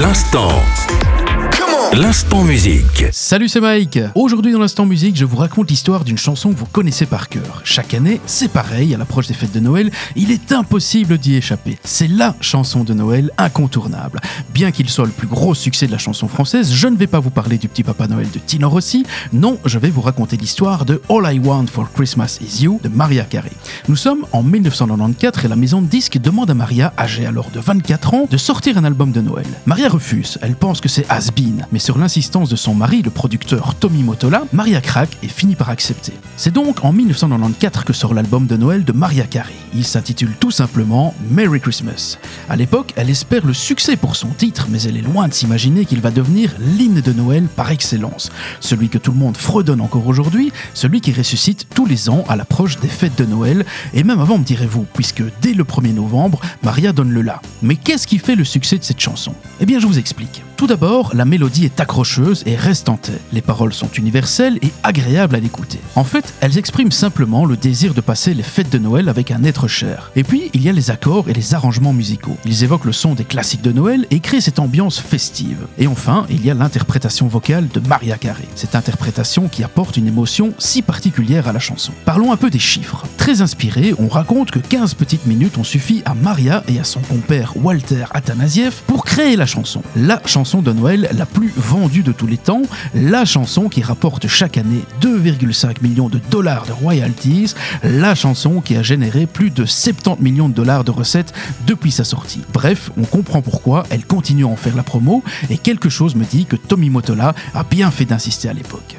L'instant. L'instant musique. Salut, c'est Mike. Aujourd'hui dans l'instant musique, je vous raconte l'histoire d'une chanson que vous connaissez par cœur. Chaque année, c'est pareil, à l'approche des fêtes de Noël, il est impossible d'y échapper. C'est LA chanson de Noël incontournable. Bien qu'il soit le plus gros succès de la chanson française, je ne vais pas vous parler du petit Papa Noël de Tino Rossi. Non, je vais vous raconter l'histoire de All I Want for Christmas Is You de Maria Carey. Nous sommes en 1994 et la maison de disques demande à Maria, âgée alors de 24 ans, de sortir un album de Noël. Maria refuse. Elle pense que c'est mais sur l'insistance de son mari, le producteur Tommy Motola, Maria craque et finit par accepter. C'est donc en 1994 que sort l'album de Noël de Maria Carey. Il s'intitule tout simplement Merry Christmas. À l'époque, elle espère le succès pour son titre, mais elle est loin de s'imaginer qu'il va devenir l'hymne de Noël par excellence. Celui que tout le monde fredonne encore aujourd'hui, celui qui ressuscite tous les ans à l'approche des fêtes de Noël, et même avant, me direz-vous, puisque dès le 1er novembre, Maria donne le la. Mais qu'est-ce qui fait le succès de cette chanson? Eh bien, je vous explique. Tout d'abord, la mélodie accrocheuse et reste en tête. Les paroles sont universelles et agréables à l'écouter. En fait, elles expriment simplement le désir de passer les fêtes de Noël avec un être cher. Et puis, il y a les accords et les arrangements musicaux. Ils évoquent le son des classiques de Noël et créent cette ambiance festive. Et enfin, il y a l'interprétation vocale de Maria Carey. Cette interprétation qui apporte une émotion si particulière à la chanson. Parlons un peu des chiffres. Très inspiré, on raconte que 15 petites minutes ont suffi à Maria et à son compère Walter Atanasiev pour créer la chanson. La chanson de Noël la plus vendue de tous les temps, la chanson qui rapporte chaque année 2,5 millions de dollars de royalties, la chanson qui a généré plus de 70 millions de dollars de recettes depuis sa sortie. Bref, on comprend pourquoi elle continue à en faire la promo et quelque chose me dit que Tommy Motola a bien fait d'insister à l'époque.